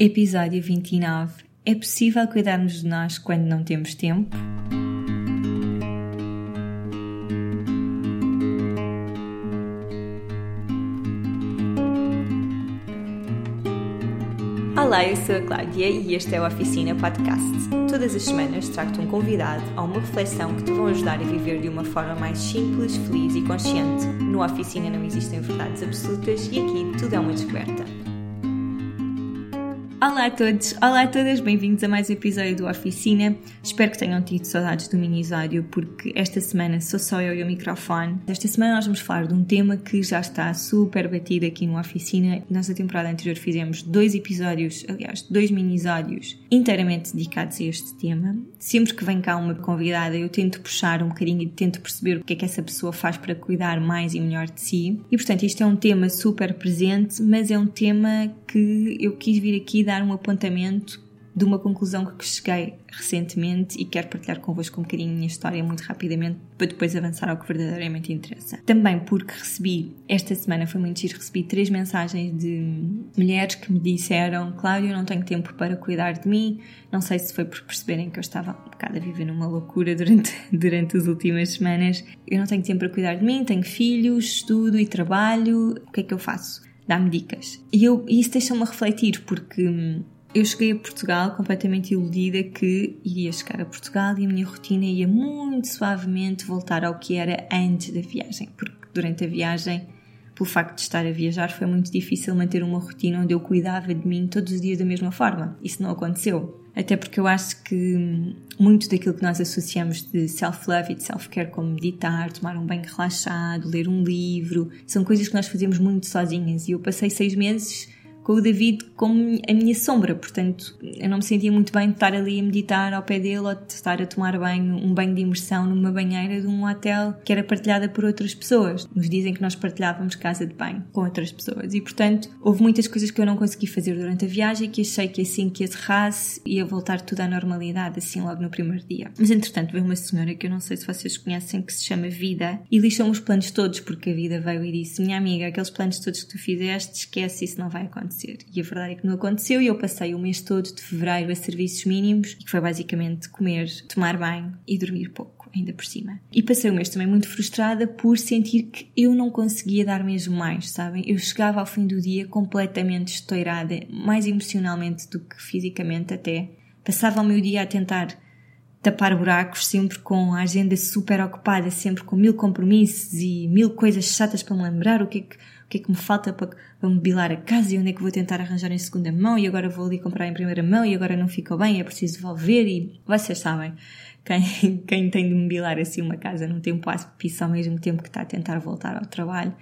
Episódio 29. É possível cuidarmos de nós quando não temos tempo? Olá, eu sou a Cláudia e este é o Oficina Podcast. Todas as semanas trago-te um convidado a uma reflexão que te vão ajudar a viver de uma forma mais simples, feliz e consciente. No Oficina não existem verdades absolutas e aqui tudo é uma descoberta. Olá a todos, olá a todas, bem-vindos a mais um episódio do Oficina. Espero que tenham tido saudades do minisódio, porque esta semana sou só eu e o microfone. Esta semana nós vamos falar de um tema que já está super batido aqui no Oficina. Nós, na temporada anterior, fizemos dois episódios, aliás, dois minisódios inteiramente dedicados a este tema. Sempre que vem cá uma convidada, eu tento puxar um bocadinho e tento perceber o que é que essa pessoa faz para cuidar mais e melhor de si. E, portanto, isto é um tema super presente, mas é um tema que eu quis vir aqui dar um apontamento de uma conclusão que cheguei recentemente e quero partilhar convosco um bocadinho a minha história muito rapidamente para depois avançar ao que verdadeiramente interessa. Também porque recebi, esta semana foi muito giro, recebi três mensagens de mulheres que me disseram Cláudio, eu não tenho tempo para cuidar de mim, não sei se foi por perceberem que eu estava um bocado a viver numa loucura durante, durante as últimas semanas. Eu não tenho tempo para cuidar de mim, tenho filhos, estudo e trabalho, o que é que eu faço? Dá-me dicas. E, eu, isso deixa-me refletir, porque hum, eu cheguei a Portugal completamente iludida que iria chegar a Portugal e a minha rotina ia muito suavemente voltar ao que era antes da viagem, porque durante a viagem, pelo facto de estar a viajar, foi muito difícil manter uma rotina onde eu cuidava de mim todos os dias da mesma forma. Isso não aconteceu. Até porque eu acho que muito daquilo que nós associamos de self-love e de self-care, como meditar, tomar um banho relaxado, ler um livro, são coisas que nós fazemos muito sozinhas. E eu passei seis meses com o David como a minha sombra, portanto eu não me sentia muito bem de estar ali a meditar ao pé dele ou de estar a tomar banho, um banho de imersão numa banheira de um hotel que era partilhada por outras pessoas. Nos dizem que nós partilhávamos casa de banho com outras pessoas e portanto houve muitas coisas que eu não consegui fazer durante a viagem que achei que assim que aterrasse ia voltar tudo à normalidade assim logo no primeiro dia. Mas entretanto veio uma senhora que eu não sei se vocês conhecem que se chama Vida e lixou os planos todos porque a vida veio e disse minha amiga, aqueles planos todos que tu fizeste, esquece, isso não vai acontecer acontecer. E a verdade é que não aconteceu e eu passei o mês todo de fevereiro a serviços mínimos, que foi basicamente comer, tomar banho e dormir pouco, ainda por cima. E passei o mês também muito frustrada por sentir que eu não conseguia dar mesmo mais, sabem? Eu chegava ao fim do dia completamente estourada, mais emocionalmente do que fisicamente até. Passava o meu dia a tentar tapar buracos, sempre com a agenda super ocupada, sempre com mil compromissos e mil coisas chatas para me lembrar o que é que o que é que me falta para, mobilar a casa e onde é que vou tentar arranjar em segunda mão e agora vou ali comprar em primeira mão e agora não ficou bem, é preciso devolver e vocês sabem, quem, quem tem de mobilar assim uma casa num tempo ápice ao mesmo tempo que está a tentar voltar ao trabalho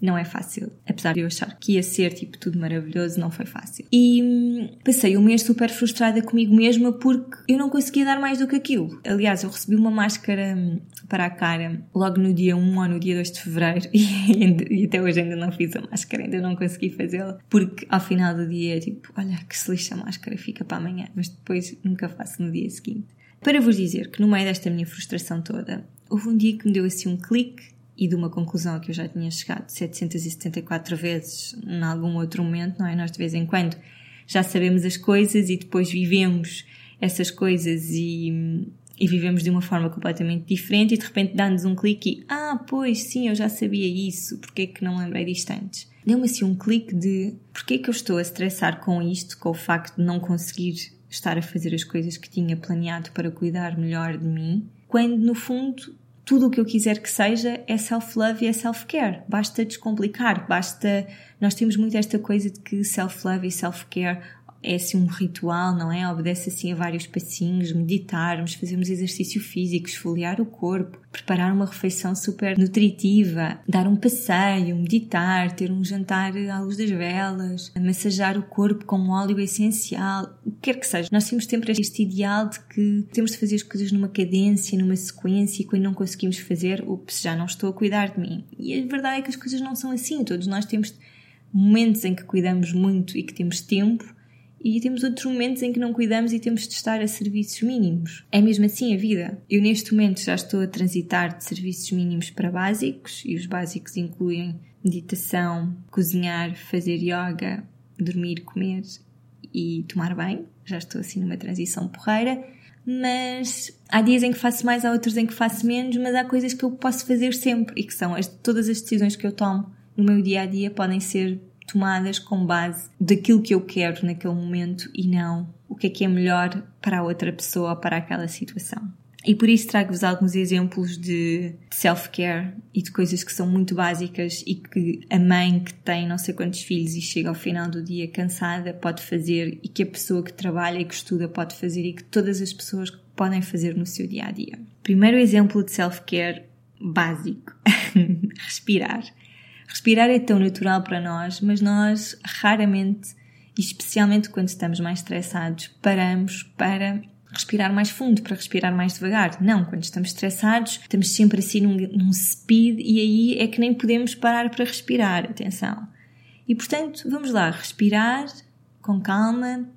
não é fácil. Apesar de eu achar que ia ser tipo tudo maravilhoso, não foi fácil. E hum, passei um mês super frustrada comigo mesma porque eu não conseguia dar mais do que aquilo. Aliás, eu recebi uma máscara hum, para a cara logo no dia 1 ou no dia 2 de fevereiro e, e até hoje ainda não fiz a máscara, ainda não consegui fazê-la porque ao final do dia, tipo, olha que se lixa a máscara, fica para amanhã, mas depois nunca faço no dia seguinte. Para vos dizer que no meio desta minha frustração toda, houve um dia que me deu assim um clique e de uma conclusão a que eu já tinha chegado 774 vezes em algum outro momento, não é? Nós de vez em quando já sabemos as coisas e depois vivemos essas coisas e, e vivemos de uma forma completamente diferente e de repente dá-nos um clique e ah, pois sim, eu já sabia isso, porque é que não lembrei disto antes? Deu-me assim um clique de porque é que eu estou a estressar com isto, com o facto de não conseguir estar a fazer as coisas que tinha planeado para cuidar melhor de mim, quando no fundo tudo o que eu quiser que seja é self-love e é self-care. Basta descomplicar, basta. Nós temos muito esta coisa de que self-love e self-care é assim um ritual, não é? Obedece assim a vários passinhos, meditarmos, fazermos exercício físico, esfoliar o corpo, preparar uma refeição super nutritiva, dar um passeio, meditar, ter um jantar à luz das velas, massajar o corpo com um óleo essencial, o que quer que seja. Nós temos sempre este ideal de que temos de fazer as coisas numa cadência, numa sequência, e quando não conseguimos fazer, ups, já não estou a cuidar de mim. E a verdade é que as coisas não são assim. Todos nós temos momentos em que cuidamos muito e que temos tempo e temos outros momentos em que não cuidamos e temos de estar a serviços mínimos. É mesmo assim a vida. Eu neste momento já estou a transitar de serviços mínimos para básicos e os básicos incluem meditação, cozinhar, fazer yoga, dormir, comer e tomar banho. Já estou assim numa transição porreira. Mas há dias em que faço mais, há outros em que faço menos, mas há coisas que eu posso fazer sempre e que são as, todas as decisões que eu tomo no meu dia a dia podem ser tomadas com base daquilo que eu quero naquele momento e não o que é que é melhor para a outra pessoa ou para aquela situação. E por isso trago-vos alguns exemplos de self-care e de coisas que são muito básicas e que a mãe que tem não sei quantos filhos e chega ao final do dia cansada pode fazer e que a pessoa que trabalha e que estuda pode fazer e que todas as pessoas podem fazer no seu dia a dia. Primeiro exemplo de self-care básico: respirar. Respirar é tão natural para nós, mas nós raramente, especialmente quando estamos mais estressados, paramos para respirar mais fundo, para respirar mais devagar. Não, quando estamos estressados, estamos sempre assim num, num speed e aí é que nem podemos parar para respirar. Atenção. E portanto, vamos lá, respirar com calma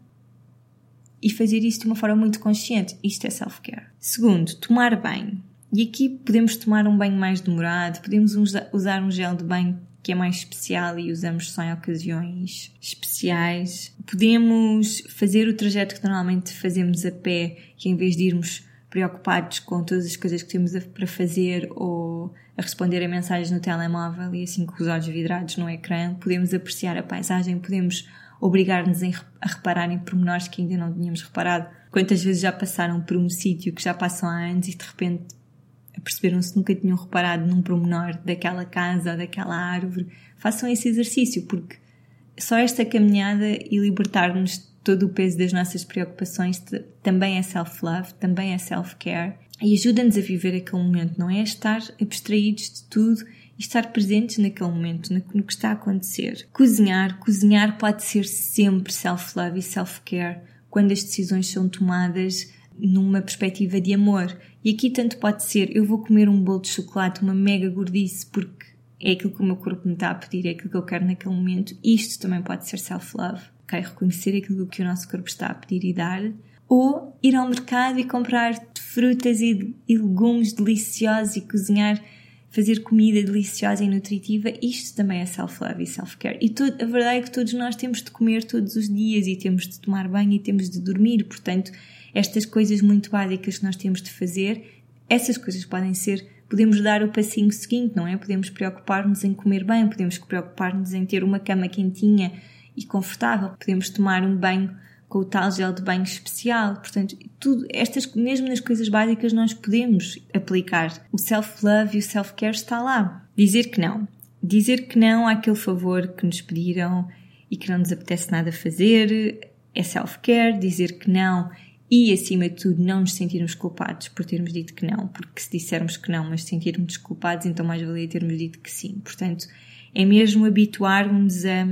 e fazer isso de uma forma muito consciente. Isto é self-care. Segundo, tomar banho. E aqui podemos tomar um banho mais demorado, podemos usar um gel de banho que é mais especial e usamos só em ocasiões especiais. Podemos fazer o trajeto que normalmente fazemos a pé, que em vez de irmos preocupados com todas as coisas que temos para fazer ou a responder a mensagens no telemóvel e assim com os olhos vidrados no ecrã, podemos apreciar a paisagem, podemos obrigar-nos a reparar em pormenores que ainda não tínhamos reparado. Quantas vezes já passaram por um sítio que já passam há anos e de repente perceberam-se nunca tinham reparado num promenor daquela casa ou daquela árvore, façam esse exercício, porque só esta caminhada e libertar-nos todo o peso das nossas preocupações também é self-love, também é self-care. E ajuda-nos a viver aquele momento, não é? Estar abstraídos de tudo e estar presentes naquele momento, no que está a acontecer. Cozinhar, cozinhar pode ser sempre self-love e self-care quando as decisões são tomadas numa perspectiva de amor. E aqui tanto pode ser, eu vou comer um bolo de chocolate, uma mega gordice, porque é aquilo que o meu corpo me está a pedir, é aquilo que eu quero naquele momento. Isto também pode ser self-love, ok? Reconhecer aquilo que o nosso corpo está a pedir e dar. Ou ir ao mercado e comprar frutas e, e legumes deliciosos e cozinhar, fazer comida deliciosa e nutritiva. Isto também é self-love e self-care. E todo, a verdade é que todos nós temos de comer todos os dias e temos de tomar banho e temos de dormir. Portanto, estas coisas muito básicas que nós temos de fazer, essas coisas podem ser, podemos dar o passinho seguinte, não é? Podemos preocupar-nos em comer bem, podemos preocupar-nos em ter uma cama quentinha e confortável, podemos tomar um banho com o tal gel de banho especial. Portanto, tudo, estas, mesmo nas coisas básicas, nós podemos aplicar. O self-love e o self-care está lá. Dizer que não. Dizer que não àquele favor que nos pediram e que não nos apetece nada fazer é self-care. Dizer que não e, acima de tudo, não nos sentirmos culpados por termos dito que não, porque se dissermos que não, mas sentirmos culpados, então mais valia termos dito que sim. Portanto, é mesmo habituar-nos a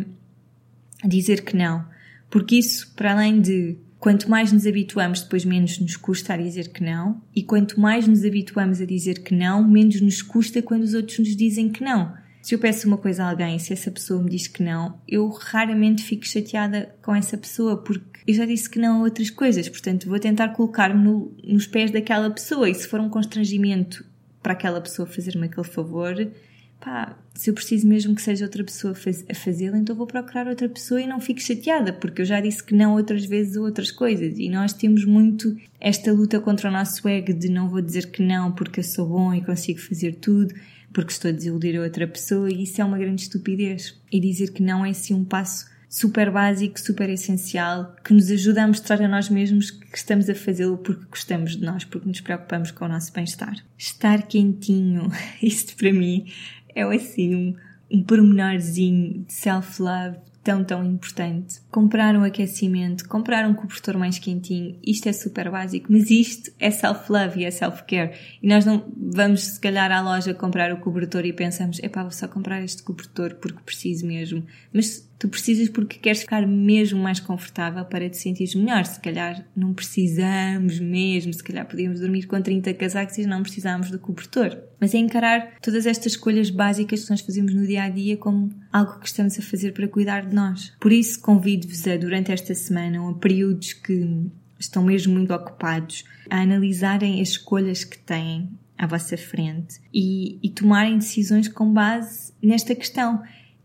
dizer que não, porque isso, para além de quanto mais nos habituamos, depois menos nos custa a dizer que não, e quanto mais nos habituamos a dizer que não, menos nos custa quando os outros nos dizem que não. Se eu peço uma coisa a alguém, se essa pessoa me diz que não, eu raramente fico chateada com essa pessoa, porque eu já disse que não a outras coisas, portanto vou tentar colocar-me no, nos pés daquela pessoa. E se for um constrangimento para aquela pessoa fazer-me aquele favor, pá, se eu preciso mesmo que seja outra pessoa a fazê-lo, então vou procurar outra pessoa e não fico chateada, porque eu já disse que não outras vezes a outras coisas. E nós temos muito esta luta contra o nosso ego de não vou dizer que não porque eu sou bom e consigo fazer tudo, porque estou a desiludir a outra pessoa e isso é uma grande estupidez. E dizer que não é assim um passo super básico, super essencial, que nos ajuda a mostrar a nós mesmos que estamos a fazê-lo porque gostamos de nós, porque nos preocupamos com o nosso bem-estar. Estar quentinho, isto para mim é assim um, um pormenorzinho de self-love tão, tão importante. Comprar um aquecimento, comprar um cobertor mais quentinho, isto é super básico, mas isto é self-love e é self-care. E nós não vamos, se calhar, à loja comprar o cobertor e pensamos, epá, vou só comprar este cobertor porque preciso mesmo. Mas tu precisas porque queres ficar mesmo mais confortável para te sentir melhor. Se calhar não precisamos mesmo, se calhar podíamos dormir com 30 casacos e não precisamos do cobertor. Mas é encarar todas estas escolhas básicas que nós fazemos no dia a dia como algo que estamos a fazer para cuidar de nós. Por isso, convido-vos a, durante esta semana, a períodos que estão mesmo muito ocupados, a analisarem as escolhas que têm à vossa frente e, e tomarem decisões com base nesta questão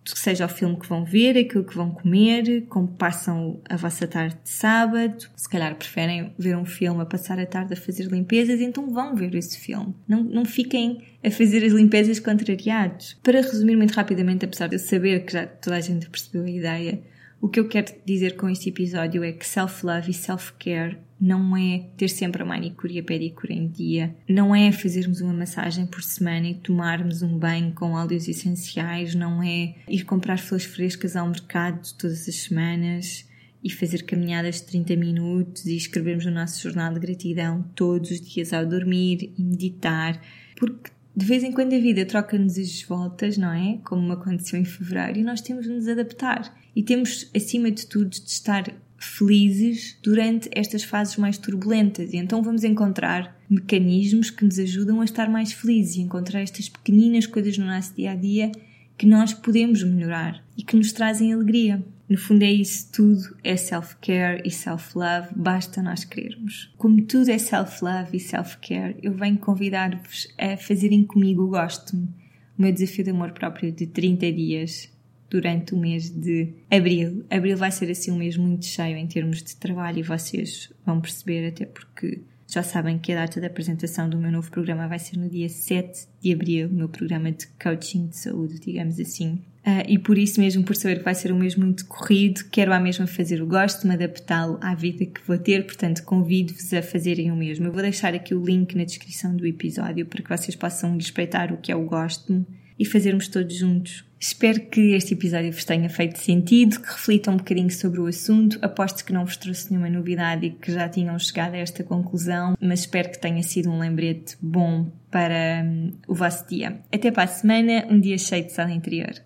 seja o filme que vão ver, aquilo que vão comer, como passam a vossa tarde de sábado. Se calhar preferem ver um filme a passar a tarde a fazer limpezas, então vão ver esse filme. Não, não fiquem a fazer as limpezas contrariados. Para resumir muito rapidamente, apesar de eu saber que já toda a gente percebeu a ideia, o que eu quero dizer com este episódio é que self-love e self-care não é ter sempre a manicure e a pedicure em dia, não é fazermos uma massagem por semana e tomarmos um banho com óleos essenciais, não é ir comprar flores frescas ao mercado todas as semanas e fazer caminhadas de 30 minutos e escrevermos o nosso jornal de gratidão todos os dias ao dormir e meditar, porque de vez em quando a vida troca-nos as voltas, não é? Como aconteceu em fevereiro, e nós temos de nos adaptar. E temos, acima de tudo, de estar felizes durante estas fases mais turbulentas. E então vamos encontrar mecanismos que nos ajudam a estar mais felizes e encontrar estas pequeninas coisas no nosso dia a dia que nós podemos melhorar e que nos trazem alegria. No fundo é isso tudo, é self-care e self-love, basta nós querermos. Como tudo é self-love e self-care, eu venho convidar-vos a fazerem comigo o Gosto-me, o meu desafio de amor próprio de 30 dias durante o mês de abril. Abril vai ser assim um mês muito cheio em termos de trabalho e vocês vão perceber, até porque já sabem que a data da apresentação do meu novo programa vai ser no dia 7 de abril, o meu programa de coaching de saúde, digamos assim. Uh, e por isso mesmo, por saber que vai ser um mês muito corrido, quero à mesma fazer o gosto, me adaptá-lo à vida que vou ter, portanto convido-vos a fazerem o mesmo. Eu vou deixar aqui o link na descrição do episódio para que vocês possam respeitar o que é o gosto e fazermos todos juntos. Espero que este episódio vos tenha feito sentido, que reflitam um bocadinho sobre o assunto. Aposto que não vos trouxe nenhuma novidade e que já tinham chegado a esta conclusão, mas espero que tenha sido um lembrete bom para um, o vosso dia. Até para a semana, um dia cheio de sala interior.